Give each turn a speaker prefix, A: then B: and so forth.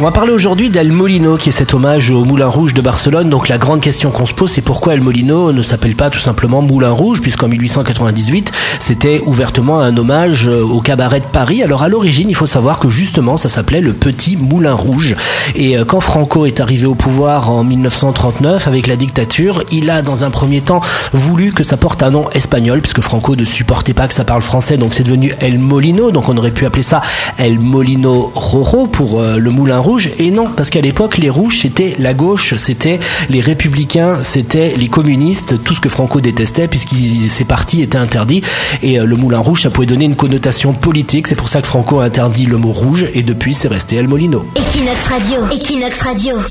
A: On va parler aujourd'hui d'El Molino, qui est cet hommage au Moulin Rouge de Barcelone. Donc la grande question qu'on se pose, c'est pourquoi El Molino ne s'appelle pas tout simplement Moulin Rouge, puisqu'en 1898, c'était ouvertement un hommage euh, au cabaret de Paris. Alors à l'origine, il faut savoir que justement, ça s'appelait le Petit Moulin Rouge. Et euh, quand Franco est arrivé au pouvoir en 1939 avec la dictature, il a dans un premier temps voulu que ça porte un nom espagnol, puisque Franco ne supportait pas que ça parle français, donc c'est devenu El Molino, donc on aurait pu appeler ça El Molino Rojo pour euh, le Moulin Rouge. Et non, parce qu'à l'époque, les rouges, c'était la gauche, c'était les républicains, c'était les communistes, tout ce que Franco détestait, puisque ces partis étaient interdits. Et euh, le Moulin Rouge, ça pouvait donner une connotation politique, c'est pour ça que Franco a interdit le mot rouge, et depuis, c'est resté El Molino.
B: Equinox Radio, Equinox Radio.